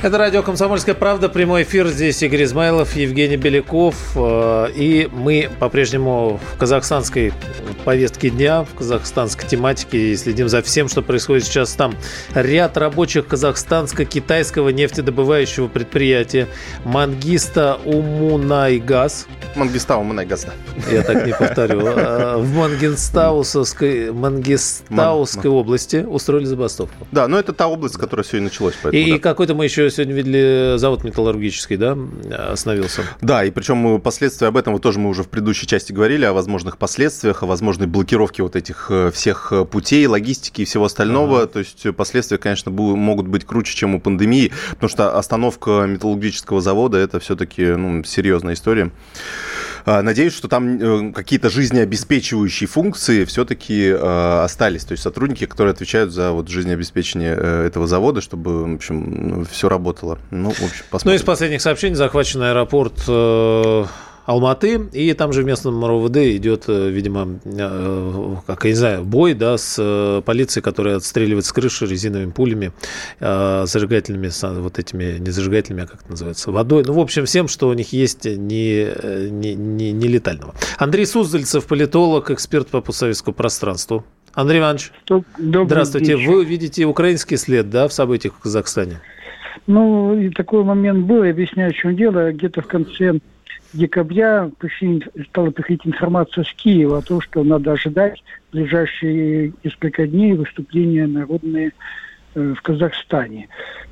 Это радио «Комсомольская правда», прямой эфир. Здесь Игорь Измайлов, Евгений Беляков. Э, и мы по-прежнему в казахстанской повестке дня, в казахстанской тематике и следим за всем, что происходит сейчас там. Ряд рабочих казахстанско-китайского нефтедобывающего предприятия Мангиста Умунайгаз. Мангиста Умунайгаз, да. Я так не повторю. Э, в Мангистаусской, Мангистауской области устроили забастовку. Да, но это та область, которая сегодня началась. Поэтому, и да. какой-то мы еще сегодня видели завод металлургический, да, остановился. Да, и причем последствия об этом вот тоже мы уже в предыдущей части говорили, о возможных последствиях, о возможной блокировке вот этих э, всех э, путей, логистики и всего остального. Ага. То есть последствия, конечно, могут быть круче, чем у пандемии, потому что остановка металлургического завода – это все-таки ну, серьезная история. А, надеюсь, что там э, какие-то жизнеобеспечивающие функции все-таки остались. То есть сотрудники, которые отвечают за вот жизнеобеспечение этого завода, чтобы, в общем, все работало. Ну, в общем, посмотрим. Ну, из последних сообщений захвачен аэропорт э, Алматы, и там же в местном РОВД идет, э, видимо, э, как я не знаю, бой, да, с полицией, которая отстреливает с крыши резиновыми пулями, зажигательными, вот этими, не зажигательными, а как это называется, водой. Ну, в общем, всем, что у них есть не, не, не, не летального. Андрей Суздальцев, политолог, эксперт по постсоветскому пространству. Андрей Иванович, Добрый здравствуйте. Вечер. Вы видите украинский след, да, в событиях в Казахстане? Ну, и такой момент был, я объясняю, в чем дело. Где-то в конце декабря стала приходить информация с Киева о том, что надо ожидать в ближайшие несколько дней выступления народные э, в Казахстане.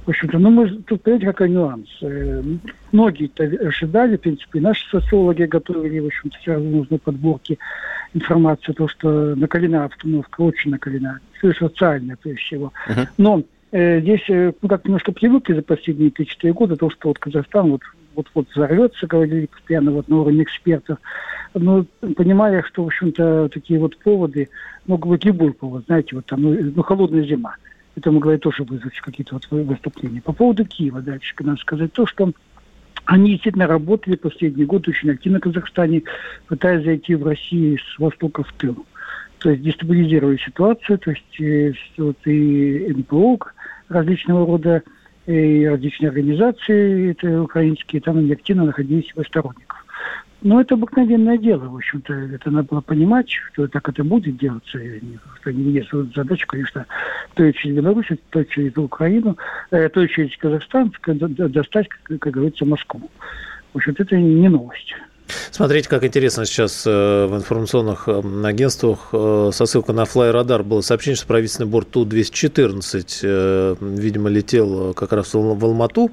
В общем-то, ну, мы тут, понимаете, какой нюанс. Э, многие-то ожидали, в принципе, наши социологи готовили, в общем-то, сразу нужны подборки информации, то, что накалена обстановка, очень накалена, все социальная, прежде всего. Uh-huh. Но э, здесь э, ну, как немножко привыкли за последние 3-4 года, то, что вот Казахстан вот вот-вот взорвется, говорили постоянно вот на уровне экспертов. Но понимая, что, в общем-то, такие вот поводы, могут быть любой повод, знаете, вот там, ну, ну холодная зима. Это могло тоже вызвать какие-то вот выступления. По поводу Киева дальше надо сказать то, что они действительно работали последний год очень активно в Казахстане, пытаясь зайти в Россию с востока в тыл. То есть дестабилизировали ситуацию, то есть э, вот и НПО различного рода, и различные организации это украинские, там они активно находились в сторонников. Но это обыкновенное дело, в общем-то, это надо было понимать, что так это будет делаться, что не вот задача, конечно, то через Беларусь, то через Украину, э, то через Казахстан достать, как говорится, Москву. В общем-то, это не новость. Смотрите, как интересно сейчас э, в информационных э, агентствах э, со ссылкой на флайрадар было сообщение, что правительственный борт Ту-214, видимо, летел как раз в Алмату,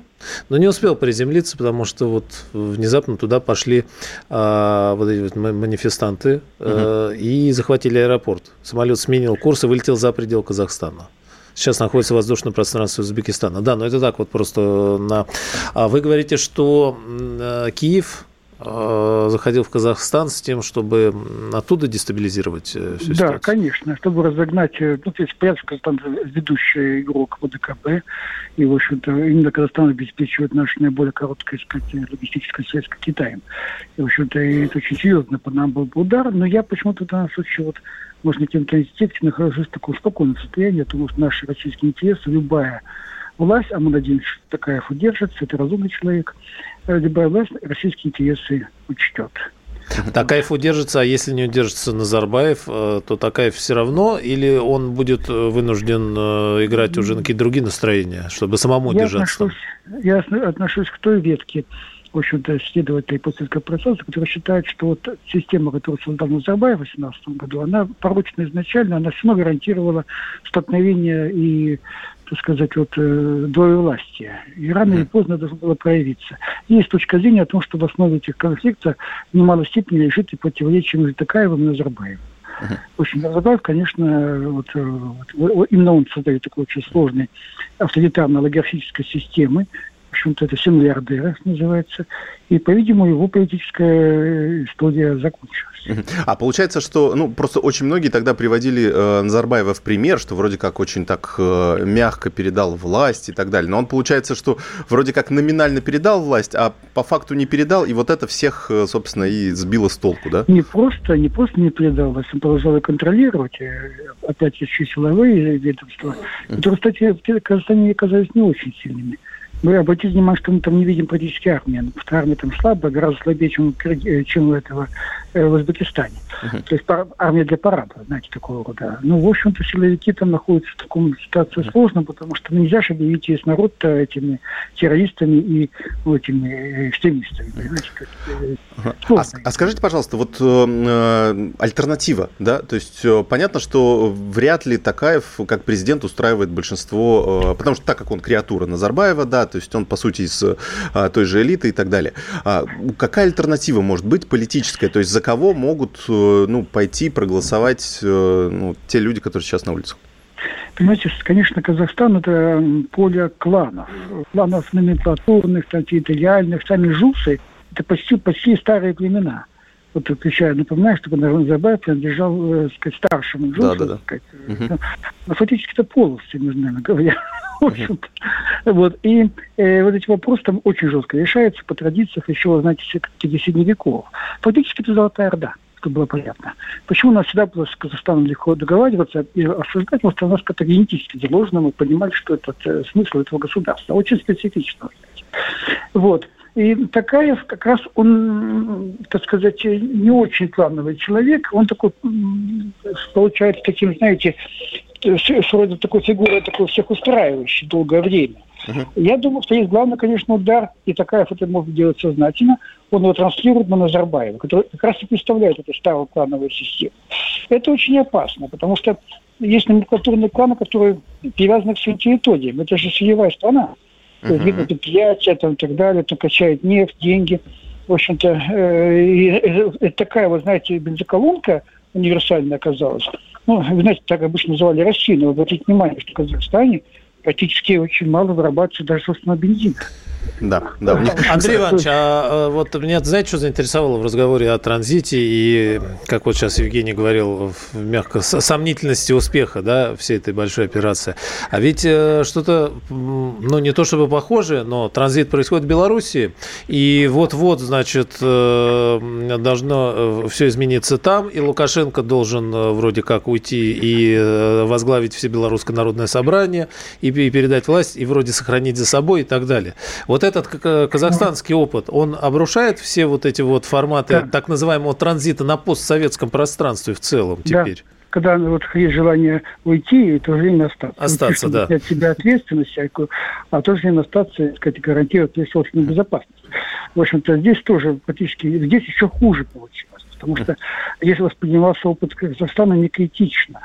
но не успел приземлиться, потому что вот внезапно туда пошли а, вот эти вот манифестанты угу. и захватили аэропорт. Самолет сменил курс и вылетел за предел Казахстана сейчас находится в воздушном пространстве Узбекистана. Да, но это так вот просто на... А вы говорите, что Киев заходил в Казахстан с тем, чтобы оттуда дестабилизировать э, всю ситуацию? Да, конечно, чтобы разогнать, э, ну, то есть, понятно, что Казахстан ведущий игрок в ДКБ, и, в общем-то, именно Казахстан обеспечивает наше наиболее короткое, сказать, логистическое связь с Китаем. И, в общем-то, это очень серьезно по нам был удар, но я почему-то в данном случае вот можно тем контексте нахожусь в таком спокойном состоянии, потому что наши российские интересы, любая власть, а мы надеемся, что Такаев удержится, это разумный человек, э, власть российские интересы учтет. Такаев удержится, а если не удержится Назарбаев, э, то Такаев все равно, или он будет э, вынужден играть уже на какие-то другие настроения, чтобы самому я держаться? Отношусь, я отношусь к той ветке, в общем-то, следователей постсоветского процесса, которые считают, что вот система, которую создал Назарбаев в 2018 году, она порочна изначально, она все гарантировала столкновение и так сказать, вот, э, власти. И рано или поздно должно было проявиться. Есть точка зрения о том, что в основе этих конфликтов в немалой степени лежит и противоречие между Такаевым и Назарбаевым. Uh-huh. Общем, Назарбаев, конечно, вот, э, вот, именно он создает такой очень сложный авторитарно-олигархической системы, общем-то, это все миллиардеры называется. И, по-видимому, его политическая история закончилась. А получается, что, ну, просто очень многие тогда приводили э, Назарбаева в пример, что вроде как очень так э, мягко передал власть и так далее. Но он, получается, что вроде как номинально передал власть, а по факту не передал, и вот это всех, э, собственно, и сбило с толку, да? Не просто, не просто не передал власть, он продолжал контролировать, э, опять еще силовые ведомства, которые, кстати, в Казахстане оказались не очень сильными. Мы обратили внимание, что мы там не видим практически армии. Потому что армия там слабая, гораздо слабее, чем, э, чем у этого в Узбекистане. Uh-huh. То есть армия для парада, знаете, такого рода. Ну, в общем-то, силовики там находятся в таком ситуации uh-huh. сложно, потому что нельзя же объявить весь народ этими террористами и ну, этими э, экстремистами. Понимаете, uh-huh. а, а скажите, пожалуйста, вот э, альтернатива, да? То есть э, понятно, что вряд ли Такаев как президент устраивает большинство, э, потому что так как он креатура Назарбаева, да, то есть он, по сути, из а, той же элиты и так далее. А какая альтернатива может быть политическая? То есть за кого могут э, ну, пойти проголосовать э, ну, те люди, которые сейчас на улицах? Понимаете, конечно, Казахстан – это поле кланов. Кланов номенклатурных, территориальных, сами жусы – это почти, почти старые племена вот включая, напоминаю, что Назарбаев принадлежал, э, сказать, старшему джунсу, да, да, да. сказать, угу. ну, фактически это полностью, между нами говоря. В общем-то. Вот. И э, вот эти вопросы там очень жестко решаются по традициям еще, знаете, средневеков. Фактически это Золотая Орда чтобы было понятно. Почему у нас всегда было с Казахстаном легко договариваться и обсуждать, потому что у нас как-то генетически заложено, мы понимали, что это э, смысл этого государства. Очень специфично. Вот. И Такаев как раз он, так сказать, не очень плановый человек. Он такой, получается, таким, знаете, вроде такой фигурой, такой всех устраивающий долгое время. Uh-huh. Я думаю, что есть главный, конечно, удар, и Такаев это может делать сознательно, он его транслирует на Назарбаева, который как раз и представляет эту старую клановую систему. Это очень опасно, потому что есть номенклатурные кланы, которые привязаны к своим территориям. Это же сырьевая страна. Uh-huh. Видно предприятия там, и так далее, там качает нефть, деньги. В общем-то, э, и, э, это такая, вы знаете, бензоколонка универсальная оказалась. Ну, вы знаете, так обычно называли Россию, но обратите внимание, что в Казахстане практически очень мало вырабатывается даже собственного бензина. Да, да. Андрей Иванович, а вот меня, знаете, что заинтересовало в разговоре о транзите и, как вот сейчас Евгений говорил, в мягко сомнительности успеха, да, всей этой большой операции. А ведь э, что-то, ну, не то чтобы похожее, но транзит происходит в Беларуси, и вот-вот, значит, э, должно э, все измениться там, и Лукашенко должен вроде как уйти и возглавить все белорусское народное собрание, и передать власть, и вроде сохранить за собой и так далее. Вот этот казахстанский опыт, он обрушает все вот эти вот форматы да. так называемого транзита на постсоветском пространстве в целом теперь? Да когда вот есть желание уйти и в то же время остаться. Остаться, да. От себя ответственность всякую, а в то же время остаться, так сказать, гарантировать собственную безопасность. В общем-то, здесь тоже практически, здесь еще хуже получилось, потому что если воспринимался опыт Казахстана не критично,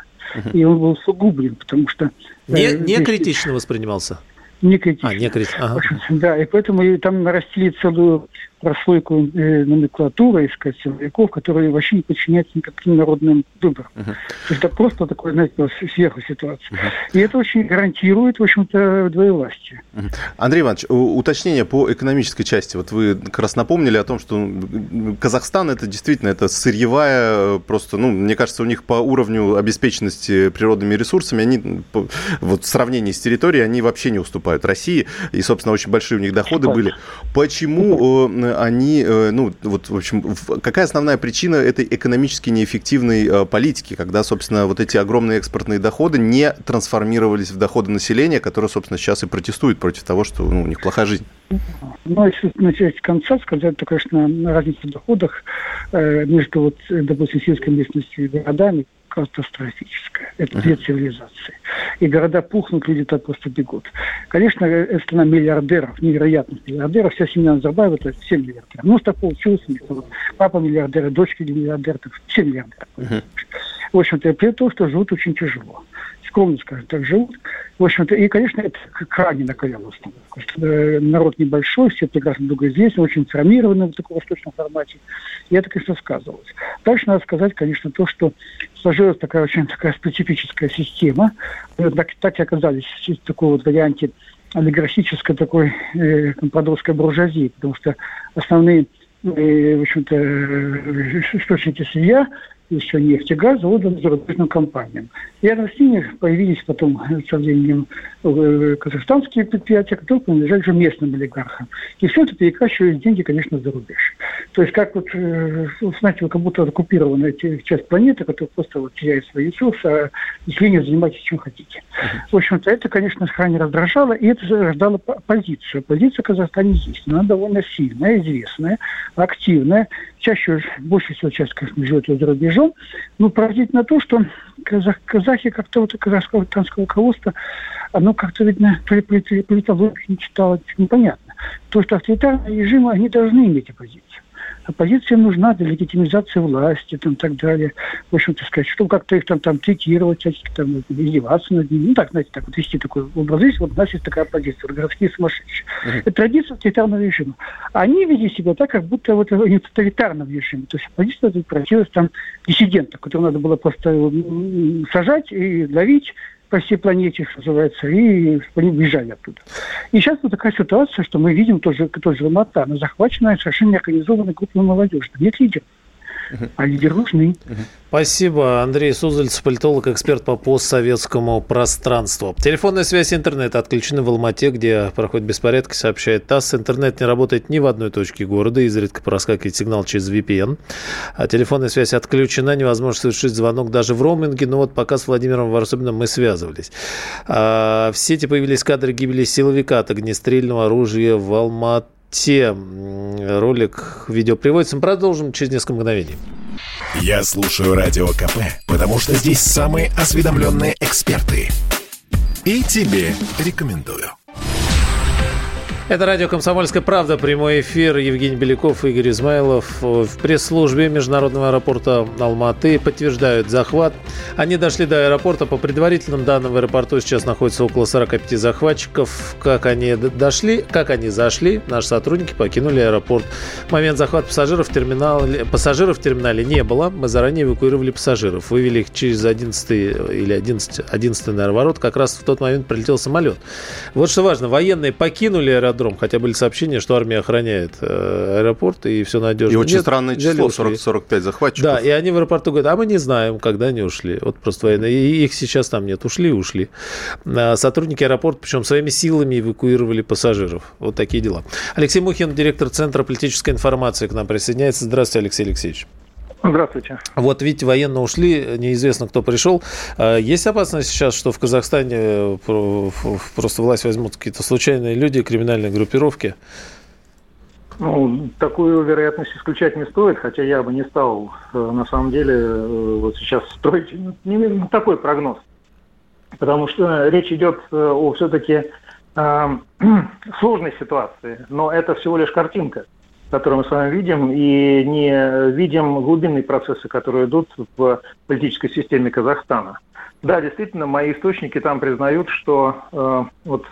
и он был сугублен, потому что... Не, э, не здесь... критично воспринимался? Не критично. А, не критично. Ага. Да, и поэтому там нарастили целую прослойку э, номенклатуры, из сказать, силовиков, которые вообще не подчиняются никаким народным выборам. Uh-huh. То есть это просто такое, знаете, сверху ситуация. Uh-huh. И это очень гарантирует, в общем-то, двоевластие. Uh-huh. Андрей Иванович, уточнение по экономической части. Вот вы как раз напомнили о том, что Казахстан это действительно это сырьевая, просто, ну, мне кажется, у них по уровню обеспеченности природными ресурсами, они вот в сравнении с территорией, они вообще не уступают России. И, собственно, очень большие у них доходы были. Почему они, э, ну, вот, в общем, какая основная причина этой экономически неэффективной э, политики, когда, собственно, вот эти огромные экспортные доходы не трансформировались в доходы населения, которое, собственно, сейчас и протестует против того, что ну, у них плохая жизнь? Ну, если начать с конца сказать, то, конечно, разница в доходах э, между, вот, допустим, сельской местностью и городами катастрофическая. Это две цивилизации. И города пухнут, люди так просто бегут. Конечно, это страна миллиардеров, невероятных миллиардеров. Вся семья Назарбаева – это все миллиардеры. Ну, так получилось. Папа миллиардер, дочки миллиардеры, все миллиардеры. Uh-huh. В общем-то, при том, что живут очень тяжело скромно скажем, так живут. В общем-то, и, конечно, это крайне накаляло э, Народ небольшой, все прекрасно друг известны, очень информированы в таком восточном формате. И это, конечно, сказывалось. Дальше надо сказать, конечно, то, что сложилась такая очень такая специфическая система. Так, так и оказались в таком вот варианте олигархической такой э, подростковой буржуазии, потому что основные, э, в общем-то, э, источники сырья еще нефть и газ отданы зарубежным компаниям. Рядом с ними появились потом со временем э, казахстанские предприятия, которые принадлежали уже местным олигархам. И все это перекачивает деньги, конечно, за рубеж. То есть как вот, э, знаете, как будто оккупирована часть планеты, которая просто вот теряет свои ресурсы, а население занимайтесь чем хотите. В общем-то, это, конечно, крайне раздражало, и это рождало позицию. Позиция в Казахстане есть, но она довольно сильная, известная, активная. Чаще, больше всего часть, конечно, живет за рубежом. Ну, поразительно то, что казах, казахи как-то вот казахского танского руководства, оно как-то, видно, то ли политологию не читало, непонятно. То, что авторитарные режимы, они должны иметь оппозицию. Оппозиция нужна для легитимизации власти там, и так далее. В общем-то сказать, чтобы как-то их там, там третировать, всячески там издеваться над ними. Ну, так, знаете, так вот вести такой образ жизни. Вот у нас есть такая оппозиция, городские сумасшедшие. Uh-huh. Это традиция тоталитарного режима. Они вели себя так, как будто вот не тоталитарного режима. То есть оппозиция превратилась там диссидентов, которых надо было просто сажать и ловить, по всей планете, что называется, и бежали оттуда. И сейчас вот такая ситуация, что мы видим тоже, тоже Алмата, она захвачена совершенно неорганизованной группой молодежи. Нет лидеров а лидеры нужны. Спасибо. Андрей Сузальцев, политолог, эксперт по постсоветскому пространству. Телефонная связь интернета отключены в Алмате, где проходит беспорядки, сообщает ТАСС. Интернет не работает ни в одной точке города, изредка проскакивает сигнал через VPN. А телефонная связь отключена, невозможно совершить звонок даже в роуминге, но вот пока с Владимиром Варсобиным мы связывались. А, в сети появились кадры гибели силовика от огнестрельного оружия в Алмате те ролик, видео приводится. Мы продолжим через несколько мгновений. Я слушаю Радио КП, потому что здесь самые осведомленные эксперты. И тебе рекомендую. Это радио «Комсомольская правда», прямой эфир. Евгений Беляков, Игорь Измайлов. В пресс-службе Международного аэропорта Алматы подтверждают захват. Они дошли до аэропорта. По предварительным данным, в аэропорту сейчас находится около 45 захватчиков. Как они дошли, как они зашли, наши сотрудники покинули аэропорт. В момент захвата пассажиров в терминале, пассажиров в терминале не было. Мы заранее эвакуировали пассажиров. Вывели их через 11 или 11, 11 наверное, ворот. Как раз в тот момент прилетел самолет. Вот что важно. Военные покинули аэропорт аэродром, хотя были сообщения, что армия охраняет э, аэропорт и все надежно. И очень Нет, странное число, 40-45 захватчиков. Да, и они в аэропорту говорят, а мы не знаем, когда они ушли. Вот просто военные. И их сейчас там нет. Ушли, ушли. А сотрудники аэропорта, причем своими силами эвакуировали пассажиров. Вот такие дела. Алексей Мухин, директор Центра политической информации, к нам присоединяется. Здравствуйте, Алексей Алексеевич. Здравствуйте. Вот видите, военно ушли, неизвестно, кто пришел. А, есть опасность сейчас, что в Казахстане э, просто власть возьмут какие-то случайные люди, криминальные группировки? Ну, такую вероятность исключать не стоит, хотя я бы не стал, э, на самом деле, э, вот сейчас строить не такой прогноз. Потому что речь идет о все-таки сложной ситуации, но это всего лишь картинка которые мы с вами видим, и не видим глубинные процессы, которые идут в политической системе Казахстана. Да, действительно, мои источники там признают, что э, вот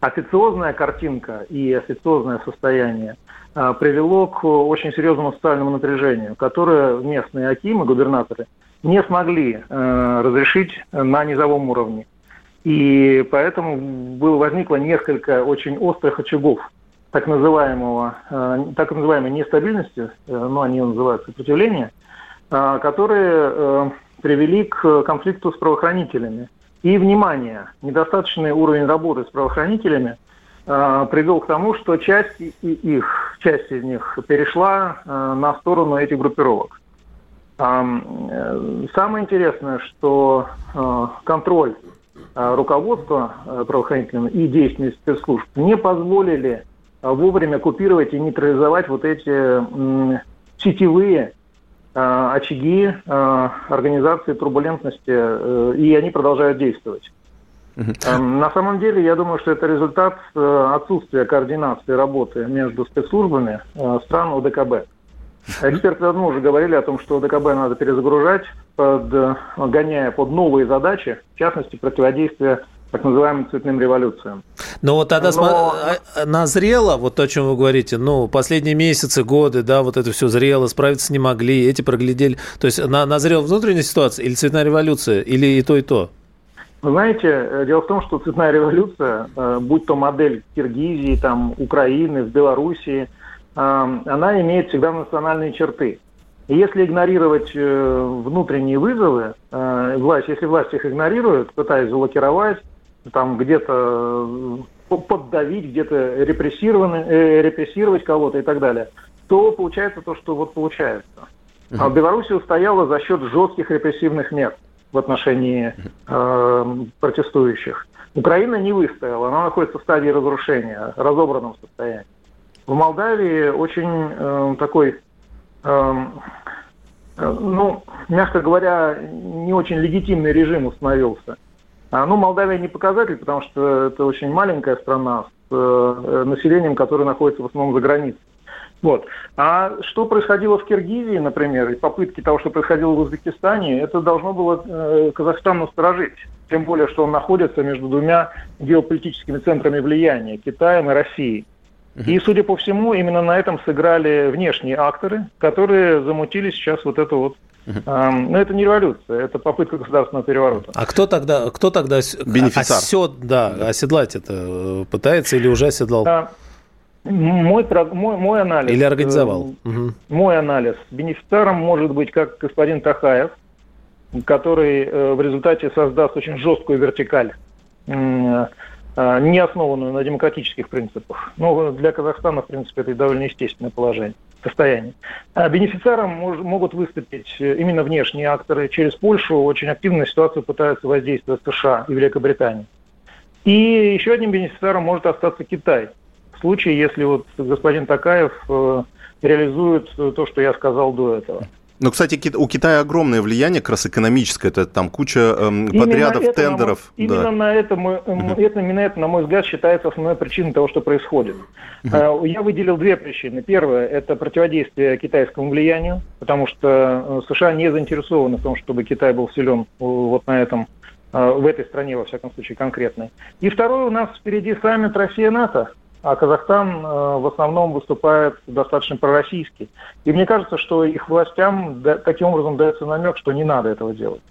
официозная картинка и официозное состояние э, привело к очень серьезному социальному напряжению, которое местные акимы, губернаторы, не смогли э, разрешить на низовом уровне. И поэтому было, возникло несколько очень острых очагов так называемого, э, так называемой нестабильности, э, ну, они называют сопротивление, э, которые привели к конфликту с правоохранителями. И, внимание, недостаточный уровень работы с правоохранителями привел к тому, что часть их, часть из них перешла на сторону этих группировок. Самое интересное, что контроль руководства правоохранительными и действий спецслужб не позволили вовремя купировать и нейтрализовать вот эти сетевые а, очаги а, организации турбулентности, э, и они продолжают действовать. На самом деле, я думаю, что это результат э, отсутствия координации работы между спецслужбами э, стран ОДКБ. Эксперты давно уже говорили о том, что ОДКБ надо перезагружать, под, гоняя под новые задачи, в частности, противодействие так называемым цветным революциям. Но вот тогда Но... А, назрело, вот то, о чем вы говорите, ну, последние месяцы, годы, да, вот это все зрело, справиться не могли, эти проглядели. То есть на, назрела внутренняя ситуация или цветная революция, или и то, и то? Вы знаете, э, дело в том, что цветная революция, э, будь то модель Киргизии, там, Украины, в Белоруссии, она имеет всегда национальные черты. И если игнорировать внутренние вызовы, власть, если власть их игнорирует, пытаясь заблокировать, там где-то поддавить, где-то репрессировать кого-то и так далее, то получается то, что вот получается. А Беларусь устояла за счет жестких репрессивных мер в отношении э, протестующих. Украина не выстояла, она находится в стадии разрушения, разобранном состоянии. В Молдавии очень э, такой, э, э, ну, мягко говоря, не очень легитимный режим установился. А, ну, Молдавия не показатель, потому что это очень маленькая страна с э, населением, которое находится в основном за границей. Вот. А что происходило в Киргизии, например, и попытки того, что происходило в Узбекистане, это должно было э, Казахстан насторожить. Тем более, что он находится между двумя геополитическими центрами влияния, Китаем и Россией. И, судя по всему, именно на этом сыграли внешние акторы, которые замутили сейчас вот это вот но ну, это не революция, это попытка государственного переворота. А кто тогда, кто тогда Бенефициар. Осед, да, оседлать это э, пытается или уже оседлал? Да. Мой, мой, мой анализ. Или организовал. Угу. Мой анализ. Бенефициаром может быть как господин Тахаев, который э, в результате создаст очень жесткую вертикаль, не основанную на демократических принципах. Но для Казахстана, в принципе, это довольно естественное положение состоянии. А бенефициаром мож, могут выступить э, именно внешние акторы. Через Польшу очень активно ситуацию пытаются воздействовать США и Великобритания. И еще одним бенефициаром может остаться Китай. В случае, если вот господин Такаев э, реализует то, что я сказал до этого. Ну, кстати, у Китая огромное влияние, как раз экономическое, это там куча эм, подрядов, это, тендеров. На, именно, на это мы, uh это, именно это, на мой взгляд, считается основной причиной того, что происходит. Uh-huh. Я выделил две причины. Первое – это противодействие китайскому влиянию, потому что э, США не заинтересованы в том, чтобы Китай был силен вот на этом в этой стране, во всяком случае, конкретной. И второе, у нас впереди саммит Россия-НАТО а Казахстан э, в основном выступает достаточно пророссийский. И мне кажется, что их властям таким образом дается намек, что не надо этого делать.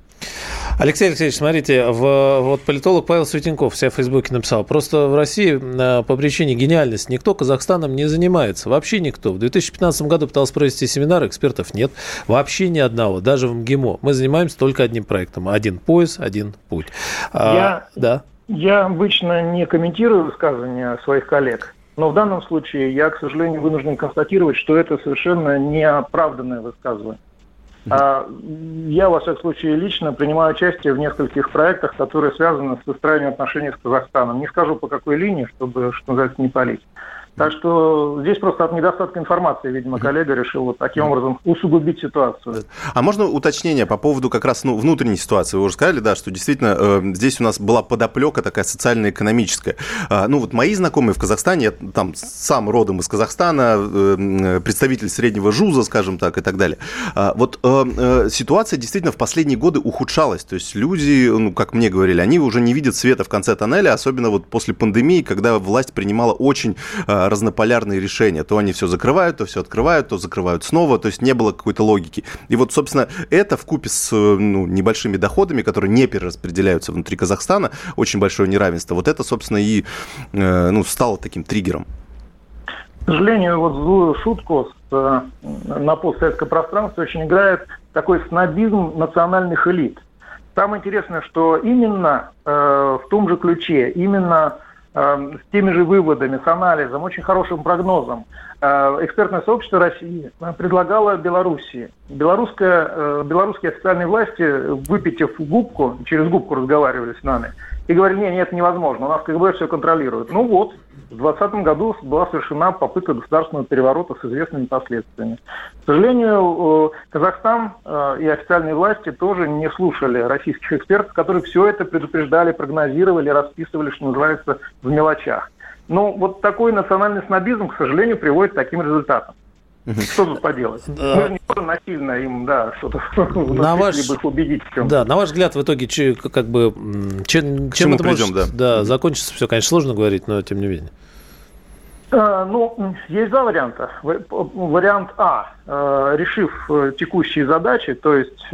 Алексей Алексеевич, смотрите, в, вот политолог Павел Светенков в себя в Фейсбуке написал, просто в России э, по причине гениальности никто Казахстаном не занимается, вообще никто. В 2015 году пытался провести семинар, экспертов нет, вообще ни одного, даже в МГИМО. Мы занимаемся только одним проектом, один пояс, один путь. А, Я... Да. Я обычно не комментирую высказывания своих коллег, но в данном случае я, к сожалению, вынужден констатировать, что это совершенно неоправданное высказывание. А я, во всяком случае, лично принимаю участие в нескольких проектах, которые связаны с выстраиванием отношений с Казахстаном. Не скажу, по какой линии, чтобы, что называется, не палить. Так что здесь просто от недостатка информации, видимо, коллега решил вот таким образом усугубить ситуацию. А можно уточнение по поводу как раз ну, внутренней ситуации? Вы уже сказали, да, что действительно э, здесь у нас была подоплека такая социально-экономическая. Э, ну вот мои знакомые в Казахстане, я там сам родом из Казахстана, э, представитель среднего ЖУЗа, скажем так, и так далее. Э, вот э, э, ситуация действительно в последние годы ухудшалась. То есть люди, ну, как мне говорили, они уже не видят света в конце тоннеля, особенно вот после пандемии, когда власть принимала очень э, разнополярные решения. То они все закрывают, то все открывают, то закрывают снова. То есть не было какой-то логики. И вот, собственно, это в купе с ну, небольшими доходами, которые не перераспределяются внутри Казахстана, очень большое неравенство. Вот это, собственно, и э, ну, стало таким триггером. К сожалению, вот злую шутку с, э, на постсоветском пространстве очень играет такой снобизм национальных элит. Самое интересное, что именно э, в том же ключе, именно с теми же выводами, с анализом, очень хорошим прогнозом. Э, экспертное сообщество России предлагало Белоруссии. Белорусская, э, белорусские официальные власти, выпитив губку, через губку разговаривали с нами, и говорили, нет, нет, невозможно, у нас КГБ все контролирует. Ну вот, в 2020 году была совершена попытка государственного переворота с известными последствиями. К сожалению, Казахстан э, и официальные власти тоже не слушали российских экспертов, которые все это предупреждали, прогнозировали, расписывали, что называется, в мелочах. Но вот такой национальный снобизм, к сожалению, приводит к таким результатам. Что тут поделать? Да. Мы же не можем насильно им, да, что-то на ваш, либо их убедить в чем. Да, на ваш взгляд, в итоге, как бы, чем, чем это придем, может да. Да, закончится все, конечно, сложно говорить, но тем не менее. Э, ну, есть два варианта. Вариант А. Э, решив э, текущие задачи, то есть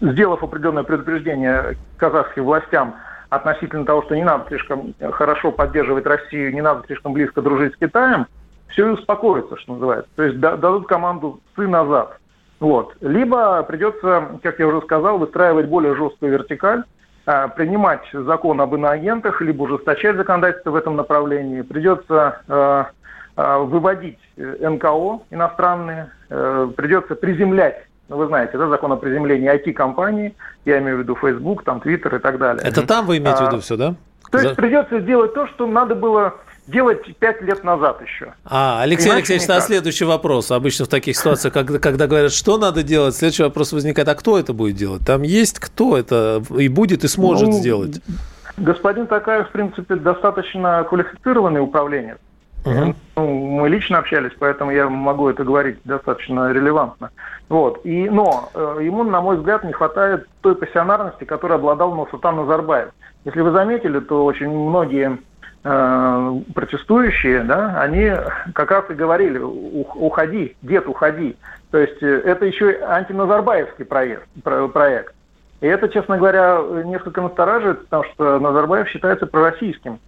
сделав определенное предупреждение казахским властям относительно того, что не надо слишком хорошо поддерживать Россию, не надо слишком близко дружить с Китаем, все и успокоится, что называется. То есть дадут команду «сы назад». Вот. Либо придется, как я уже сказал, выстраивать более жесткую вертикаль, а, принимать закон об иноагентах, либо ужесточать законодательство в этом направлении. Придется а, а, выводить э, НКО иностранные, э, придется приземлять ну, вы знаете, да, закон о приземлении IT-компаний, я имею в виду Facebook, там, Twitter и так далее. Это там вы имеете в виду все, да? То есть придется сделать то, что надо было делать пять лет назад еще. А, Алексей Иначе Алексеевич, на следующий вопрос. Обычно в таких ситуациях, когда, когда говорят, что надо делать, следующий вопрос возникает, а кто это будет делать? Там есть кто это и будет, и сможет ну, сделать? Господин Такаев, в принципе, достаточно квалифицированный управленец. Угу. Ну, мы лично общались, поэтому я могу это говорить достаточно релевантно. Вот. И, но э, ему, на мой взгляд, не хватает той пассионарности, которой обладал Нурсултан Назарбаев. Если вы заметили, то очень многие протестующие, да, они как раз и говорили, уходи, дед, уходи. То есть э, это еще антиназарбаевский проект. проект. И это, честно говоря, несколько настораживает, потому что Назарбаев считается пророссийским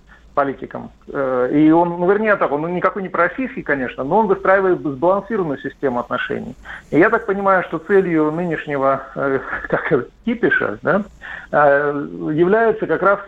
политиком. Э, и он, ну, вернее так, он никакой не пророссийский, конечно, но он выстраивает сбалансированную систему отношений. И я так понимаю, что целью нынешнего как, кипиша да, является как раз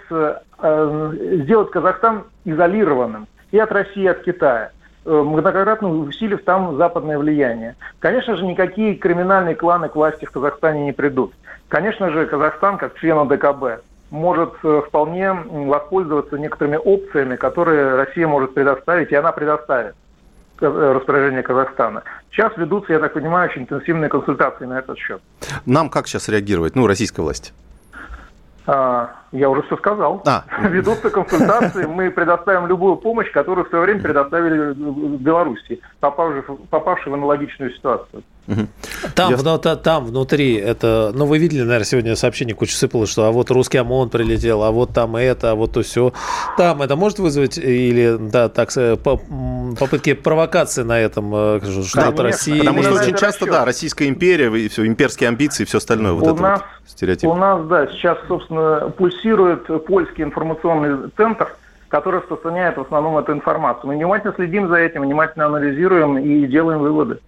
Э, сделать Казахстан изолированным и от России, и от Китая э, многократно усилив там западное влияние. Конечно же, никакие криминальные кланы к власти в Казахстане не придут. Конечно же, Казахстан, как член ОДКБ, может э, вполне воспользоваться некоторыми опциями, которые Россия может предоставить, и она предоставит распоряжение Казахстана. Сейчас ведутся, я так понимаю, очень интенсивные консультации на этот счет. Нам как сейчас реагировать, ну, российской власти? А, я уже все сказал. А. Ведутся консультации, мы предоставим любую помощь, которую в свое время предоставили в Беларуси, попавшей, попавшей в аналогичную ситуацию. Там, Я... вну, там внутри это, ну вы видели, наверное, сегодня сообщение куча сыпало, что а вот русский ОМОН прилетел, а вот там это, а вот то все. Там это может вызвать или да, так попытки провокации на этом, э, что да, России. Потому что очень часто, да, Российская империя и все, имперские амбиции и все остальное. Вот у это нас, вот стереотип. У нас, да, сейчас, собственно, пульсирует польский информационный центр, который распространяет в основном эту информацию. Мы внимательно следим за этим, внимательно анализируем и делаем выводы.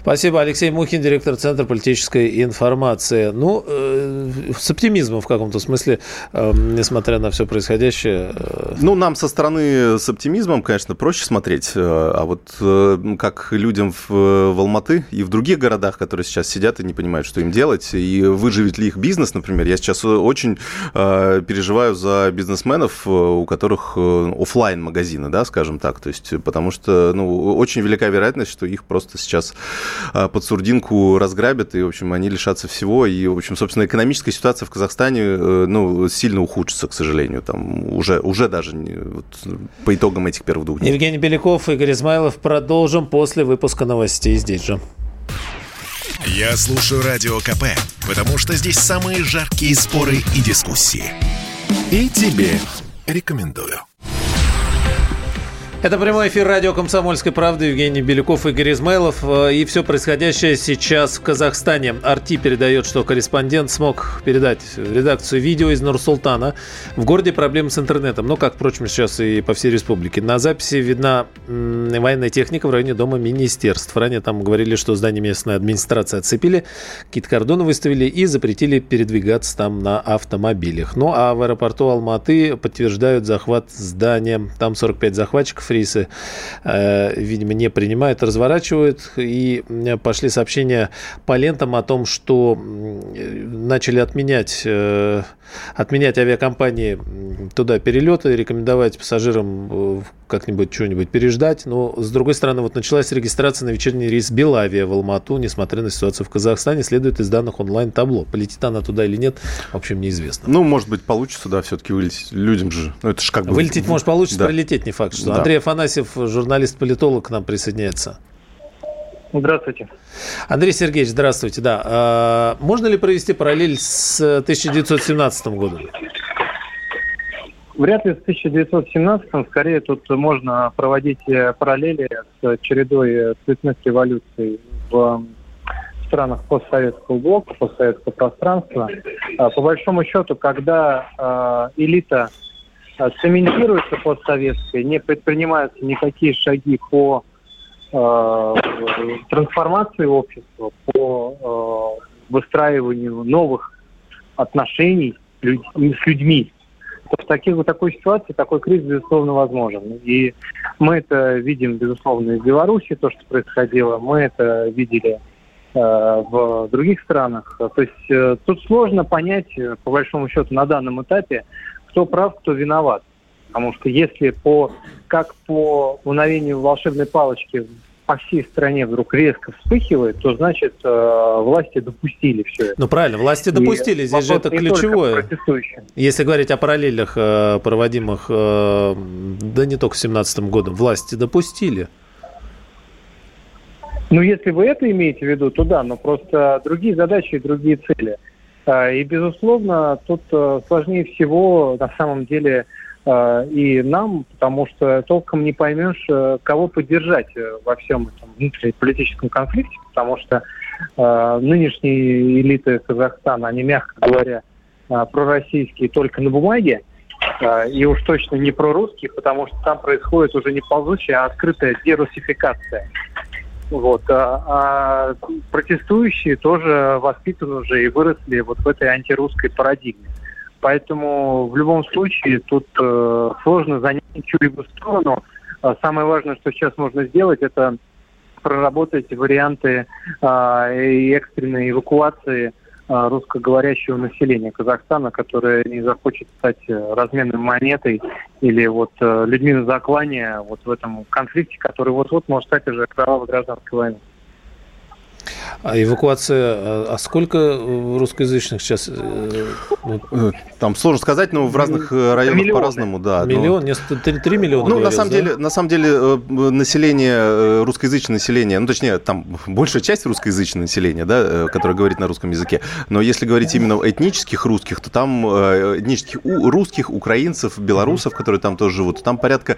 Спасибо. Алексей Мухин, директор Центра политической информации. Ну, э, с оптимизмом в каком-то смысле, э, несмотря на все происходящее. Э... Ну, нам со стороны с оптимизмом, конечно, проще смотреть. Э, а вот э, как людям в, в Алматы и в других городах, которые сейчас сидят и не понимают, что им делать, и выживет ли их бизнес, например. Я сейчас очень э, переживаю за бизнесменов, э, у которых офлайн магазины да, скажем так. То есть, потому что ну, очень велика вероятность, что их просто сейчас под сурдинку разграбят, и, в общем, они лишатся всего. И, в общем, собственно, экономическая ситуация в Казахстане э, ну, сильно ухудшится, к сожалению. Там уже, уже даже вот, по итогам этих первых двух дней. Евгений Беляков, Игорь Измайлов. Продолжим после выпуска новостей здесь же. Я слушаю Радио КП, потому что здесь самые жаркие споры и дискуссии. И тебе рекомендую. Это прямой эфир радио «Комсомольской правды». Евгений Беляков, Игорь Измайлов. Э, и все происходящее сейчас в Казахстане. Арти передает, что корреспондент смог передать в редакцию видео из Нур-Султана. В городе проблемы с интернетом. Ну, как, впрочем, сейчас и по всей республике. На записи видна военная техника в районе дома министерств. Ранее там говорили, что здание местной администрации отцепили, какие-то кордоны выставили и запретили передвигаться там на автомобилях. Ну, а в аэропорту Алматы подтверждают захват здания. Там 45 захватчиков рейсы, э, видимо, не принимают, разворачивают. И э, пошли сообщения по лентам о том, что начали отменять, э, отменять авиакомпании туда перелеты, рекомендовать пассажирам как-нибудь что-нибудь переждать. Но, с другой стороны, вот началась регистрация на вечерний рейс Белавия в Алмату, несмотря на ситуацию в Казахстане, следует из данных онлайн-табло. Полетит она туда или нет, в общем, неизвестно. Ну, может быть, получится, да, все-таки вылететь. Людям же, ну, это же как бы... Вылететь может получится, да. прилететь не факт, что. Да. Андрей Афанасьев, журналист-политолог, к нам присоединяется. Здравствуйте. Андрей Сергеевич, здравствуйте. Да. А, можно ли провести параллель с 1917 годом? Вряд ли с 1917 скорее тут можно проводить э, параллели с чередой э, цветных революций в странах постсоветского блока, постсоветского пространства. А, по большому счету, когда а, элита цементируется постсоветской, не предпринимаются никакие шаги по трансформации общества, по выстраиванию новых отношений с людьми, то в таких, в такой ситуации такой кризис, безусловно, возможен. И мы это видим, безусловно, и в Беларуси, то, что происходило. Мы это видели э, в других странах. То есть э, тут сложно понять, э, по большому счету, на данном этапе, кто прав, кто виноват. Потому что если по, как по мгновению волшебной палочки по всей стране вдруг резко вспыхивает, то значит э, власти допустили все это. Ну правильно, власти допустили, и здесь же это ключевое. Если говорить о параллелях, э, проводимых, э, да не только в 2017 году, власти допустили. Ну, если вы это имеете в виду, то да, но просто другие задачи и другие цели. И, безусловно, тут сложнее всего на самом деле Э, и нам, потому что толком не поймешь, э, кого поддержать э, во всем этом внутриполитическом конфликте, потому что э, нынешние элиты Казахстана, они, мягко говоря, э, пророссийские только на бумаге, э, и уж точно не прорусские, потому что там происходит уже не ползучая, а открытая дерусификация. Вот. А, а протестующие тоже воспитаны уже и выросли вот в этой антирусской парадигме. Поэтому в любом случае тут э, сложно занять чью-либо сторону. А самое важное, что сейчас можно сделать, это проработать варианты э, экстренной эвакуации э, русскоговорящего населения Казахстана, которое не захочет стать э, разменной монетой или вот э, людьми на заклане вот в этом конфликте, который вот-вот может стать уже кровавой гражданской войной. А эвакуация, а, а сколько э, русскоязычных сейчас? Э, ну, э, Там сложно сказать, но в разных районах Миллионы. по-разному, да. Миллион, но... 3, 3 миллиона. Ну, на самом да? деле, на самом деле, население, русскоязычное население, ну, точнее, там большая часть русскоязычного населения, да, которое говорит на русском языке. Но если говорить именно этнических русских, то там этнических русских, украинцев, белорусов, которые там тоже живут, там порядка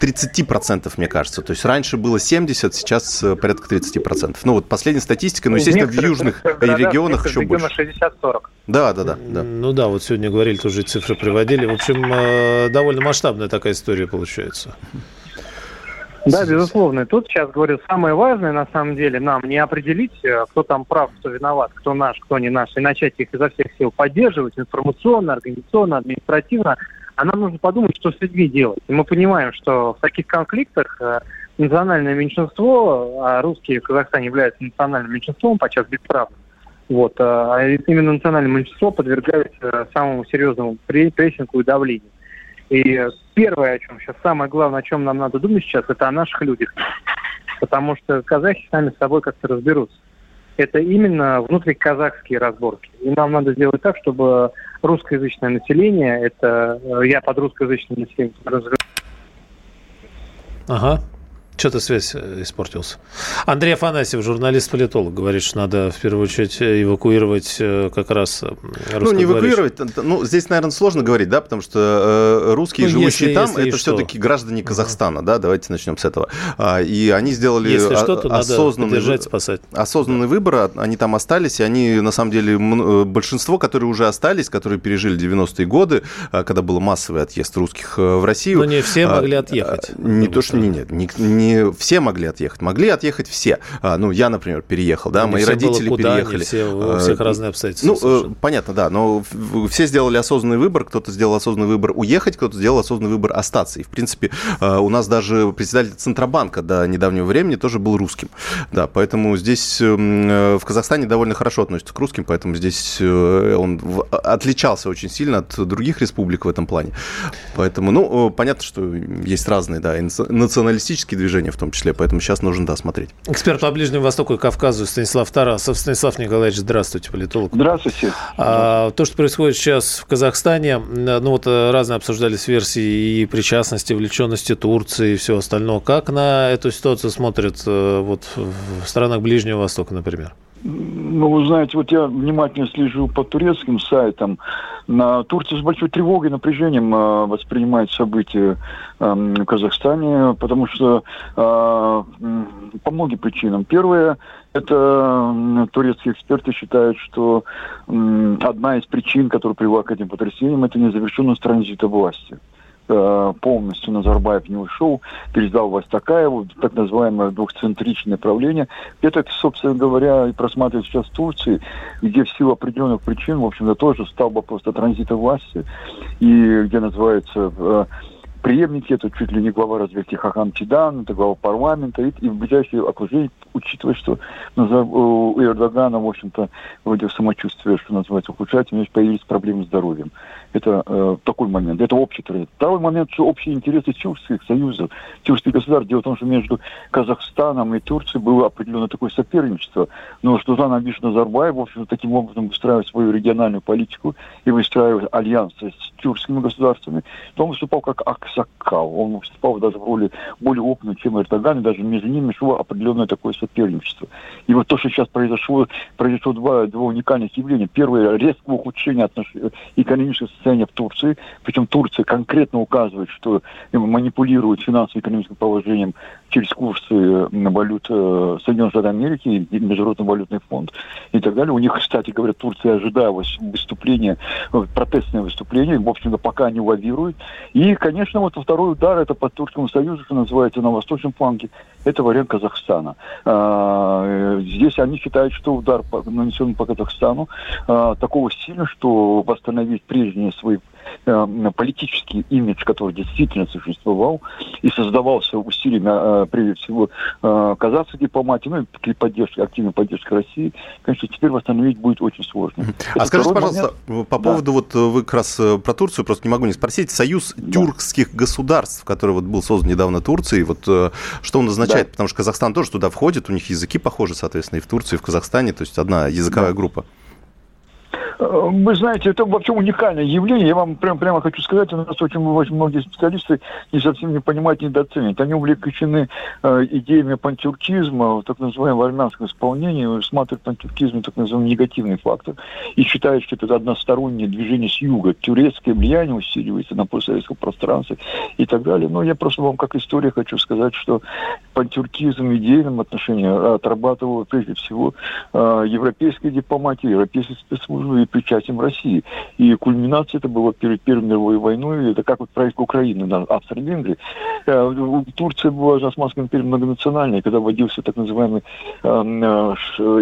30%, мне кажется. То есть раньше было 70, сейчас порядка 30%. Ну, вот последний статистика, но, естественно, в южных регионах еще больше. 60-40. Да, да, да, да. Ну да, вот сегодня говорили, тоже цифры приводили. В общем, э, довольно масштабная такая история получается. Да, безусловно. тут сейчас говорю, самое важное на самом деле нам не определить, э, кто там прав, кто виноват, кто наш, кто не наш, и начать их изо всех сил поддерживать информационно, организационно, административно, а нам нужно подумать, что с людьми делать. И мы понимаем, что в таких конфликтах э, национальное меньшинство, а русские в Казахстане являются национальным меньшинством, подчас бесправным, вот, а, а именно национальное меньшинство подвергается самому серьезному прессингу и давлению. И первое, о чем сейчас, самое главное, о чем нам надо думать сейчас, это о наших людях. Потому что казахи сами с собой как-то разберутся. Это именно внутриказахские разборки. И нам надо сделать так, чтобы русскоязычное население, это э, я под русскоязычным населением. Ага, что-то связь э, испортился. Андрей Афанасьев, журналист-политолог, говорит, что надо в первую очередь эвакуировать э, как раз Ну, не эвакуировать, ну, здесь, наверное, сложно говорить, да, потому что э, русские, ну, живущие если, там, если это все-таки граждане Казахстана, да, давайте начнем с этого. А, и они сделали если что, то осознанный, надо спасать. осознанный да. выбор, а, они там остались, и они, на самом деле, большинство, которые уже остались, которые пережили 90-е годы, а, когда был массовый отъезд русских в Россию. Но не все могли отъехать. Не то, что не, нет, не, не не все могли отъехать. Могли отъехать все. А, ну, я, например, переехал, да, не мои родители куда, переехали. Все, у а, всех разные обстоятельства. Ну, совершенно. понятно, да, но все сделали осознанный выбор. Кто-то сделал осознанный выбор уехать, кто-то сделал осознанный выбор остаться. И, в принципе, а, у нас даже председатель Центробанка до недавнего времени тоже был русским. Да, поэтому здесь э, в Казахстане довольно хорошо относятся к русским, поэтому здесь э, он отличался очень сильно от других республик в этом плане. Поэтому, ну, понятно, что есть разные, да, националистические движения, движения в том числе. Поэтому сейчас нужно, да, смотреть. Эксперт по Ближнему Востоку и Кавказу Станислав Тарасов. Станислав Николаевич, здравствуйте, политолог. Здравствуйте. А, то, что происходит сейчас в Казахстане, ну вот э, разные обсуждались версии и причастности, влеченности Турции и всего остального. Как на эту ситуацию смотрят э, вот в странах Ближнего Востока, например? Ну, вы знаете, вот я внимательно слежу по турецким сайтам. На Турция с большой тревогой, напряжением э, воспринимает события э, в Казахстане, потому что э, по многим причинам. Первое, это турецкие эксперты считают, что одна из причин, которая привела к этим потрясениям, это незавершенность транзита власти. Э, полностью Назарбаев не ушел, передал власть Такаеву, так называемое двухцентричное правление. Это, собственно говоря, и просматривается сейчас в Турции, где в силу определенных причин, в общем-то, тоже стал вопрос о транзита власти, и где называется э, преемники, это чуть ли не глава разведки Хахан Чидан, это глава парламента, и, и в ближайшее окружение, учитывая, что у Эрдогана, в общем-то, вроде самочувствие, что называется, ухудшается, у него появились проблемы с здоровьем. Это э, такой момент. Это общий тренд. Второй момент, что общие интересы тюркских союзов, тюркских государств. Дело в том, что между Казахстаном и Турцией было определенное такое соперничество. Но Жан Абиш Назарбаев, в общем таким образом выстраивает свою региональную политику и выстраивает альянсы с тюркскими государствами, то он выступал как Аксакал. Он выступал даже в роли более опытной, чем Эрдоган, и даже между ними шло определенное такое соперничество. И вот то, что сейчас произошло, произошло два, два уникальных явления. Первое, резкое ухудшение отношений экономического состояние в Турции. Причем Турция конкретно указывает, что манипулирует финансово-экономическим положением через курсы валют э, Соединенных Штатов Америки, Международный валютный фонд и так далее. У них, кстати говоря, Турция ожидалось выступление, э, протестное выступление, в общем-то, пока не лавирует. И, конечно, вот второй удар, это по Турскому Союзу, что называется, на восточном фланге, это вариант Казахстана. А, э, здесь они считают, что удар нанесен по Казахстану а, такого сильно, что восстановить прежние свой э, политический имидж, который действительно существовал и создавался усилиями, э, прежде всего, э, казахской дипломатии, ну и при поддержке, активной поддержке России, конечно, теперь восстановить будет очень сложно. А Это скажите, пожалуйста, момент... по поводу, да. вот вы как раз про Турцию, просто не могу не спросить, союз да. тюркских государств, который вот был создан недавно Турцией, вот что он означает? Да. Потому что Казахстан тоже туда входит, у них языки похожи, соответственно, и в Турции, и в Казахстане, то есть одна языковая да. группа. Э, вы знаете, это вообще уникальное явление. Я вам прям, прямо хочу сказать, у нас очень, очень многие специалисты не совсем не понимают, недооценивают. Они увлеклены э, идеями пантюркизма, так называемого армянского исполнения, смотрят пантюркизм, так называемый негативный фактор, и считают, что это одностороннее движение с юга. Турецкое влияние усиливается на постсоветском пространстве и так далее. Но я просто вам как история хочу сказать, что пантюркизм в идейном отношении отрабатывал прежде всего э, европейская дипломатия, европейские спецслужбы и причастием России. И кульминация это было перед Первой мировой войной, это как вот проект Украины на Австро-Венгрии. Э, Турция была же Османской империей многонациональной, когда вводился так называемый эм, э,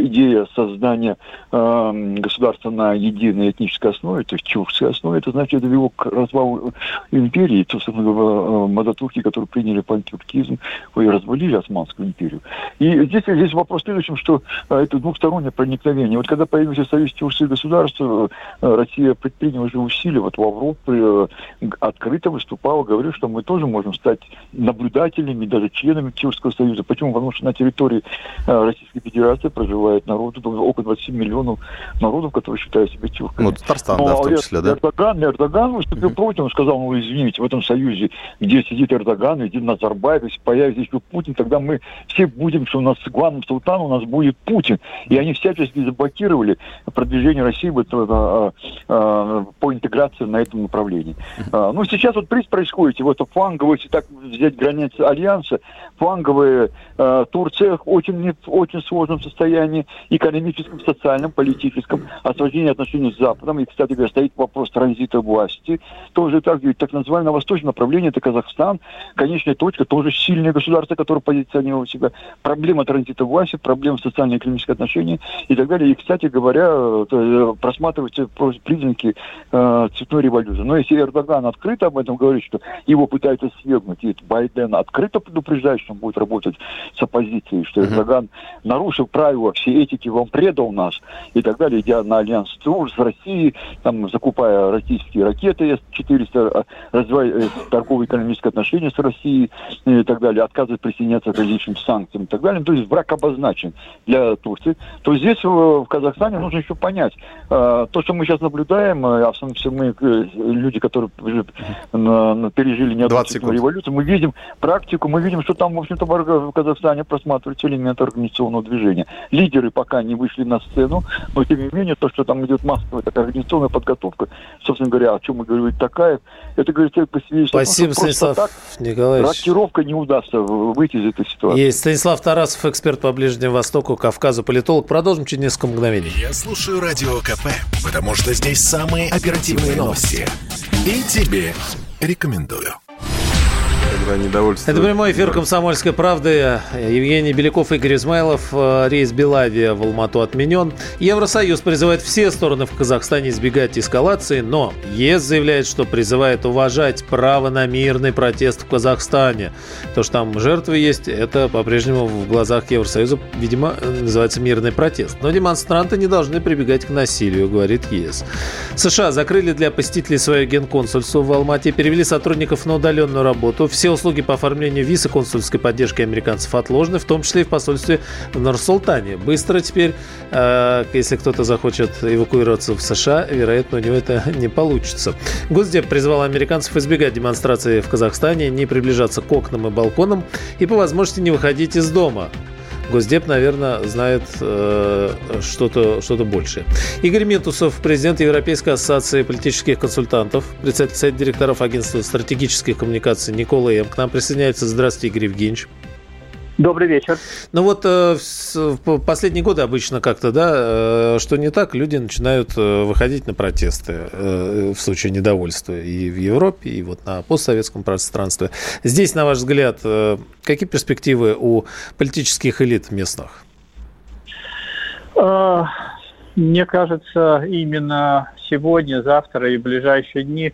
идея создания э, государства на единой этнической основе, то есть тюркской основе, это значит, это вело к развалу империи, то, собственно говоря, мазатурки, которые приняли пантюркизм, и развалили Османскую империю. И здесь, здесь вопрос в следующем, что это двухстороннее проникновение. Вот когда появился Союз тюркских государств, государств э, Россия предприняла уже усилия. Вот Лавров э, открыто выступал, говорил, что мы тоже можем стать наблюдателями, даже членами Тюркского союза. Почему? Потому что на территории э, Российской Федерации проживает народ, около 27 миллионов народов, которые считают себя тюрками. Ну, Татарстан, да, в том числе, да? Эрдоган, Эрдоган выступил uh-huh. против, он сказал, ну, извините, в этом союзе, где сидит Эрдоган, где Назарбаев, если появится еще Путин, тогда мы все будем, что у нас главным султаном у нас будет Путин. И они всячески заблокировали продвижение России в это, а, а, по интеграции на этом направлении. А, ну, сейчас вот приз происходит, вот фланговые, если так взять границы Альянса, фланговые Турция очень, в очень сложном состоянии, экономическом, социальном, политическом, осложнение отношений с Западом, и, кстати говоря, стоит вопрос транзита власти, тоже так, ведь так называемое восточное направление, это Казахстан, конечная точка, тоже сильное государство, которое позиционировало себя, проблема транзита власти, проблема социально-экономических отношений и так далее. И, кстати говоря, э, просматриваются признаки э, цветной революции. Но если Эрдоган открыто об этом говорит, что его пытаются свергнуть, и Байден открыто предупреждает, что он будет работать с оппозицией, что Эрдоган нарушил правила всей этики, он предал нас и так далее, идя на альянс с Россией, там, закупая российские ракеты С-400, развивая э, торгово-экономические отношения с Россией и так далее, отказывает присоединяться к различным санкциям и так далее. То есть враг обозначен для Турции. То здесь в Казахстане нужно еще понять, э, то, что мы сейчас наблюдаем, а в основном все мы, люди, которые пережили не одну революцию, мы видим практику, мы видим, что там, в общем-то, в Казахстане просматриваются элементы организационного движения. Лидеры пока не вышли на сцену, но, тем не менее, то, что там идет массовая такая организационная подготовка, собственно говоря, о чем мы говорим, такая, это говорит по себе, Спасибо, Станислав так Николаевич. Рокировка не удастся выйти из этой ситуации. Есть Станислав Тарасов, эксперт по Ближнему Востоку, Кавказу, политолог. Продолжим через несколько мгновений. Я слушаю Радио КП, потому что здесь самые оперативные новости. И тебе рекомендую когда недовольство... Это прямой эфир «Комсомольской правды». Евгений Беляков, Игорь Измайлов. Э, рейс Белавия в Алмату отменен. Евросоюз призывает все стороны в Казахстане избегать эскалации, но ЕС заявляет, что призывает уважать право на мирный протест в Казахстане. То, что там жертвы есть, это по-прежнему в глазах Евросоюза, видимо, называется мирный протест. Но демонстранты не должны прибегать к насилию, говорит ЕС. США закрыли для посетителей свое генконсульство в Алмате, перевели сотрудников на удаленную работу. Все услуги по оформлению виз и консульской поддержки американцев отложены, в том числе и в посольстве в Нур-Султане. Быстро теперь, э, если кто-то захочет эвакуироваться в США, вероятно, у него это не получится. Госдеп призвал американцев избегать демонстрации в Казахстане, не приближаться к окнам и балконам и по возможности не выходить из дома. Госдеп, наверное, знает э, что-то что большее. Игорь Ментусов, президент Европейской ассоциации политических консультантов, председатель совета директоров агентства стратегических коммуникаций Никола М. К нам присоединяется. Здравствуйте, Игорь Евгеньевич. Добрый вечер. Ну вот э, в последние годы обычно как-то, да, э, что не так, люди начинают э, выходить на протесты в случае недовольства и в Европе, и вот на постсоветском пространстве. Здесь, на ваш взгляд, какие перспективы у политических элит местных? Мне кажется, именно сегодня, завтра и в ближайшие дни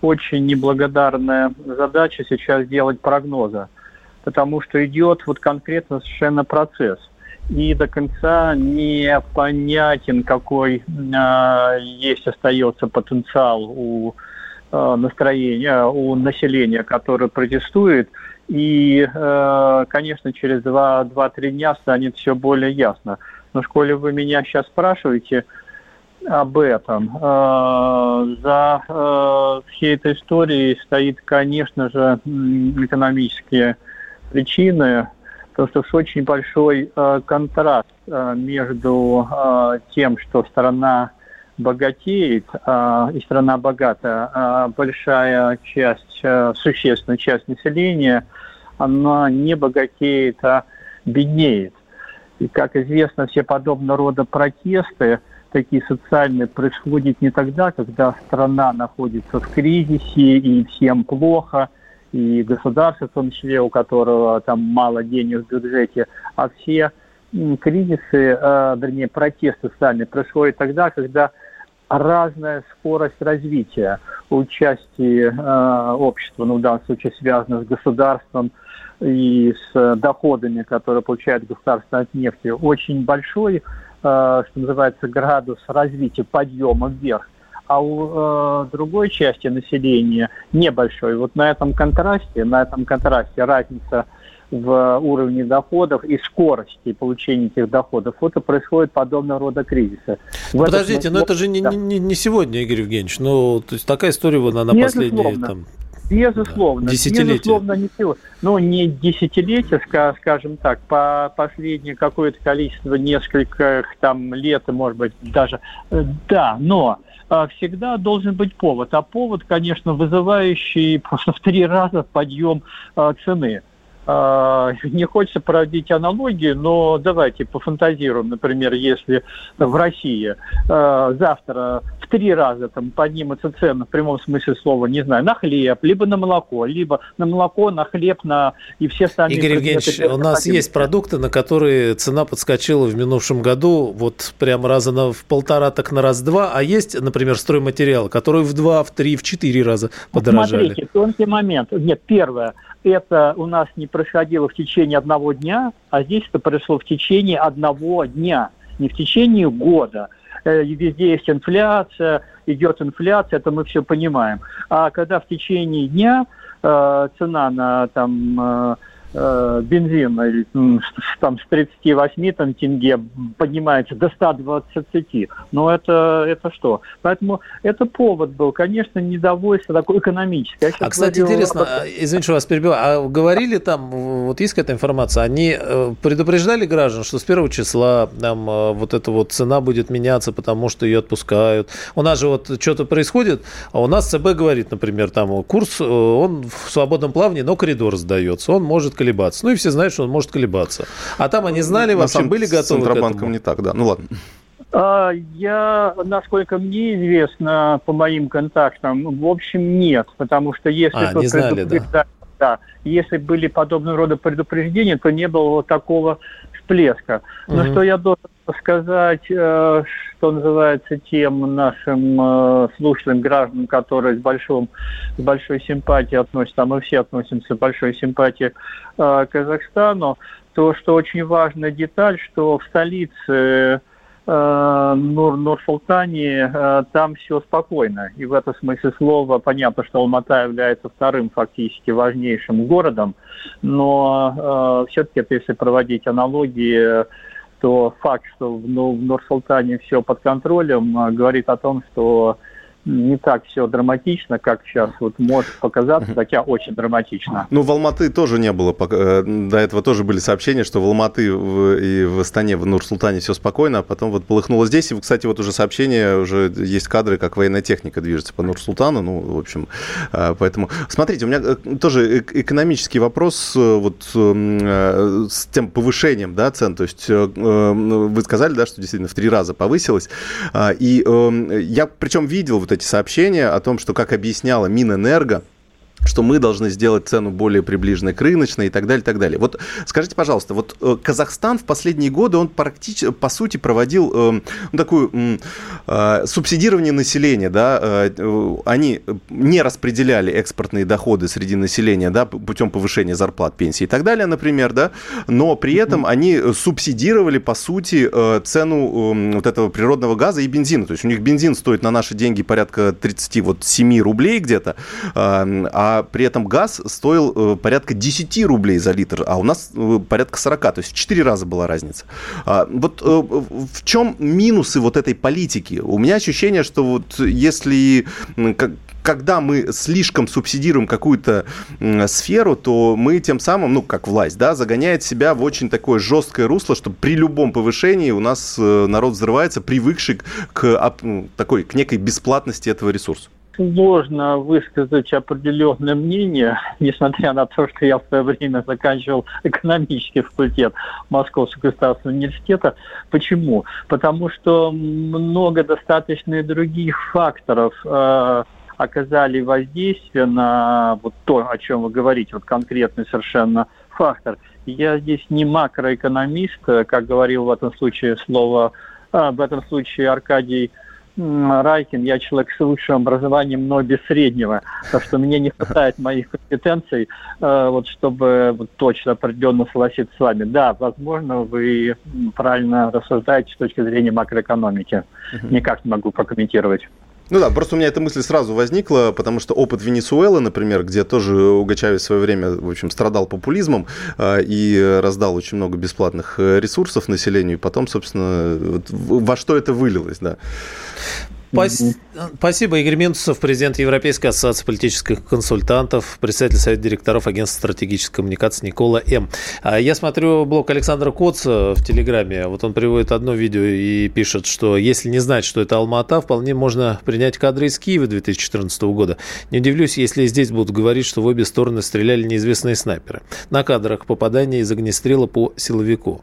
очень неблагодарная задача сейчас делать прогнозы потому что идет вот конкретно совершенно процесс. И до конца непонятен, какой э, есть остается потенциал у э, настроения, у населения, которое протестует. И, э, конечно, через 2-3 дня станет все более ясно. Но, коли вы меня сейчас спрашиваете об этом, за всей этой историей стоит, конечно же, экономические причины, то, что очень большой э, контраст э, между э, тем, что страна богатеет, э, и страна богата, э, большая часть, э, существенная часть населения, она не богатеет, а беднеет. И, как известно, все подобного рода протесты, такие социальные, происходят не тогда, когда страна находится в кризисе и всем плохо – и государство, в том числе, у которого там мало денег в бюджете, а все кризисы, э, вернее, протесты социальные происходят тогда, когда разная скорость развития участия э, общества, ну, в данном случае связано с государством и с доходами, которые получает государство от нефти, очень большой, э, что называется, градус развития, подъема вверх а у э, другой части населения небольшой. Вот на этом контрасте, на этом контрасте разница в уровне доходов и скорости получения этих доходов, вот и происходит подобного рода кризисы. В Подождите, этот... но это же не, не, не сегодня, Игорь Евгеньевич. Ну, то есть такая история вот на, на последние там, Безусловно. Десятилетия. Безусловно, не всего. Ну, не десятилетия, скажем так, по последнее какое-то количество, несколько там лет, может быть, даже, э, да, но а, всегда должен быть повод. А повод, конечно, вызывающий просто в три раза подъем а, цены. А, не хочется проводить аналогию, но давайте пофантазируем, например, если в России завтра в три раза там поднимутся цены в прямом смысле слова, не знаю, на хлеб, либо на молоко, либо на молоко, на хлеб, на и все остальные. Игорь Евгеньевич, у нас есть продукты, на которые цена подскочила в минувшем году вот прямо раза на, в полтора, так на раз-два, а есть, например, стройматериалы, которые в два, в три, в четыре раза подорожали. Смотрите, тонкий момент. Нет, первое – это у нас не происходило в течение одного дня, а здесь это произошло в течение одного дня, не в течение года. Э, везде есть инфляция, идет инфляция, это мы все понимаем. А когда в течение дня э, цена на там, э, э, бензин или, там, с 38 там, тенге поднимается до 120. Но это, это что? Поэтому это повод был, конечно, недовольство такое экономическое. А, кстати, говорю, интересно, об... извините, что вас перебиваю, а говорили там, вот есть какая-то информация, они э, предупреждали граждан, что с первого числа там э, вот эта вот цена будет меняться, потому что ее отпускают. У нас же вот что-то происходит, а у нас ЦБ говорит, например, там курс, он в свободном плавании, но коридор сдается, он может колебаться. Ну и все знают, что он может колебаться. А там они знали, вообще самом, были готовы с Центробанком не так, да. Ну ладно. А, я, насколько мне известно, по моим контактам, в общем, нет, потому что если... А, не знали, да? Да, если были подобного рода предупреждения, то не было вот такого всплеска. Но угу. что я должен сказать, э, что называется, тем нашим э, слушателям, гражданам, которые с, большим, с большой симпатией относятся, а мы все относимся с большой симпатией э, к Казахстану, то, что очень важная деталь, что в столице Нур, Нур-Султане, э, там все спокойно. И в этом смысле слова понятно, что Алмата является вторым фактически важнейшим городом, но э, все-таки, если проводить аналогии, то факт, что в, ну, в Нур-Султане все под контролем, э, говорит о том, что не так все драматично, как сейчас вот может показаться, хотя очень драматично. Ну, в Алматы тоже не было, э, до этого тоже были сообщения, что в Алматы и в Астане, в Нур-Султане все спокойно, а потом вот полыхнуло здесь, и, кстати, вот уже сообщение, уже есть кадры, как военная техника движется по Нур-Султану, ну, в общем, э, поэтому... Смотрите, у меня э, тоже экономический вопрос вот с тем повышением, да, цен, то есть вы сказали, да, что действительно в три раза повысилось, и я причем видел вот эти сообщения о том, что, как объясняла Минэнерго, что мы должны сделать цену более приближенной к рыночной и так далее, и так далее. Вот скажите, пожалуйста, вот э, Казахстан в последние годы, он практически, по сути, проводил э, ну, такую э, субсидирование населения, да, э, они не распределяли экспортные доходы среди населения, да, путем повышения зарплат, пенсий и так далее, например, да, но при этом они субсидировали, по сути, э, цену э, вот этого природного газа и бензина, то есть у них бензин стоит на наши деньги порядка 37 рублей где-то, э, а а при этом газ стоил э, порядка 10 рублей за литр, а у нас э, порядка 40, то есть в 4 раза была разница. А, вот э, в чем минусы вот этой политики? У меня ощущение, что вот если когда мы слишком субсидируем какую-то сферу, то мы тем самым, ну, как власть, да, загоняет себя в очень такое жесткое русло, что при любом повышении у нас народ взрывается, привыкший к такой, к некой бесплатности этого ресурса сложно высказать определенное мнение, несмотря на то, что я в свое время заканчивал экономический факультет Московского государственного университета. Почему? Потому что много достаточно других факторов э, оказали воздействие на вот то, о чем вы говорите, вот конкретный совершенно фактор. Я здесь не макроэкономист, как говорил в этом случае слово, а, в этом случае Аркадий Райкин, я человек с высшим образованием, но без среднего, так что мне не хватает моих компетенций, э, вот, чтобы вот, точно определенно согласиться с вами. Да, возможно, вы правильно рассуждаете с точки зрения макроэкономики. Никак не могу прокомментировать. Ну да, просто у меня эта мысль сразу возникла, потому что опыт Венесуэлы, например, где тоже Уго Чавес в свое время, в общем, страдал популизмом э, и раздал очень много бесплатных э, ресурсов населению, и потом, собственно, во что это вылилось, да. Спасибо, Игорь Минусов, президент Европейской ассоциации политических консультантов, председатель Совета директоров Агентства стратегической коммуникации Никола М. А я смотрю блог Александра Коца в Телеграме. Вот он приводит одно видео и пишет, что если не знать, что это Алма-Ата, вполне можно принять кадры из Киева 2014 года. Не удивлюсь, если здесь будут говорить, что в обе стороны стреляли неизвестные снайперы. На кадрах попадания из огнестрела по силовику.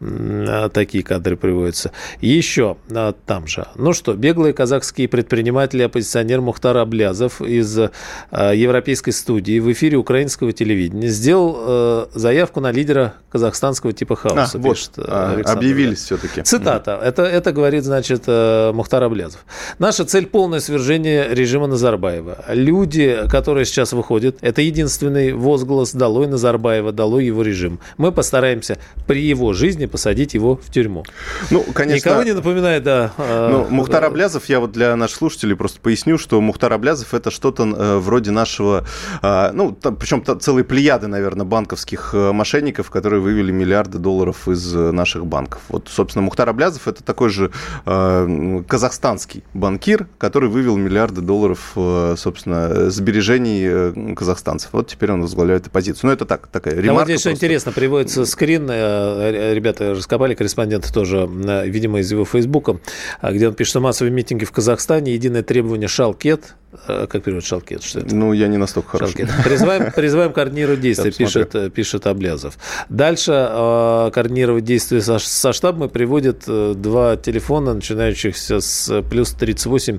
А, такие кадры приводятся. Еще а, там же. Ну что, беглые казахский предприниматель и оппозиционер Мухтар Аблязов из э, Европейской студии в эфире украинского телевидения сделал э, заявку на лидера казахстанского типа хаоса. А, вот, пишет, э, а, объявились все-таки. Цитата. Mm. Это, это говорит, значит, Мухтар Аблязов. Наша цель – полное свержение режима Назарбаева. Люди, которые сейчас выходят, это единственный возглас «Долой Назарбаева», «Долой его режим». Мы постараемся при его жизни посадить его в тюрьму. Ну, конечно... Никого не напоминает, да. Ну, Мухтар Аблязов, я вот для наших слушателей просто поясню, что Мухтар Аблязов это что-то э, вроде нашего, э, ну, там, причем целые плеяды, наверное, банковских э, мошенников, которые вывели миллиарды долларов из э, наших банков. Вот, собственно, Мухтар Аблязов это такой же казахстанский банкир, который вывел миллиарды долларов, собственно, сбережений казахстанцев. Вот теперь он возглавляет оппозицию. Ну, это так, такая ремарка. А вот здесь что интересно, приводится скрин, ребята раскопали, корреспонденты тоже, видимо, из его фейсбука, где он пишет, что массовые митинги в Казахстане, единое требование шалкет, как перевод шалкет? Что это? Ну, я не настолько хорошо. Призываем, призываем координировать действия, пишет, пишет Облязов. Дальше э, координировать действия со, со штабом приводит два телефона, начинающихся с плюс 38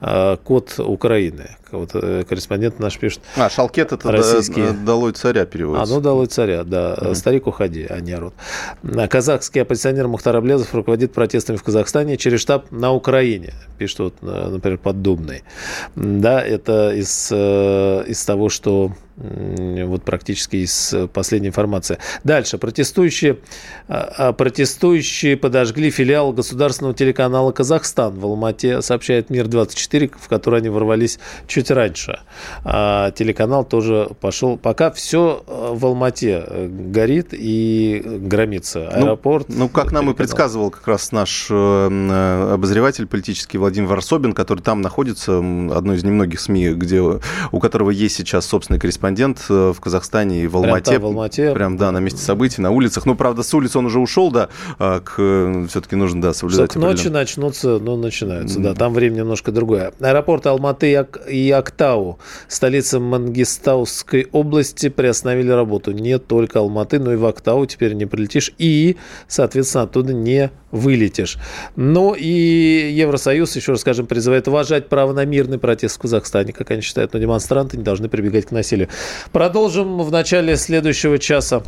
э, код Украины вот э, корреспондент наш пишет. А, Шалкет это российские... «Долой царя» переводится. А, ну «Долой царя», да. Mm-hmm. «Старик, уходи», а не «Рот». Казахский оппозиционер Мухтар Аблезов руководит протестами в Казахстане через штаб на Украине, пишет, вот, например, Поддубный. Да, это из, э, из того, что вот практически из последней информации. Дальше. Протестующие, а, а, протестующие подожгли филиал государственного телеканала «Казахстан» в Алмате, сообщает «Мир-24», в который они ворвались чуть раньше. А телеканал тоже пошел. Пока все э, в Алмате э, горит и громится. Ну, Аэропорт. Ну, ну как нам и предсказывал как раз наш э, обозреватель политический Владимир Варсобин, который там находится, одно из немногих СМИ, где, у которого есть сейчас собственный корреспондент корреспондент э, в Казахстане и в Алмате. Прям, там, в Алмате. Прям, да, на месте событий, на улицах. Ну, правда, с улиц он уже ушел, да, а к, э, все-таки нужно, да, соблюдать. Что к ночи начнутся, ну, начинаются, mm. да, там время немножко другое. Аэропорт Алматы и Актау, столица Мангистауской области, приостановили работу. Не только Алматы, но и в Актау теперь не прилетишь. И, соответственно, оттуда не вылетишь. Ну и Евросоюз, еще раз скажем, призывает уважать право на мирный протест в Казахстане, как они считают, но демонстранты не должны прибегать к насилию. Продолжим в начале следующего часа.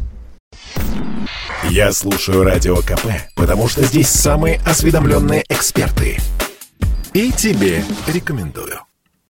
Я слушаю Радио КП, потому что здесь самые осведомленные эксперты. И тебе рекомендую.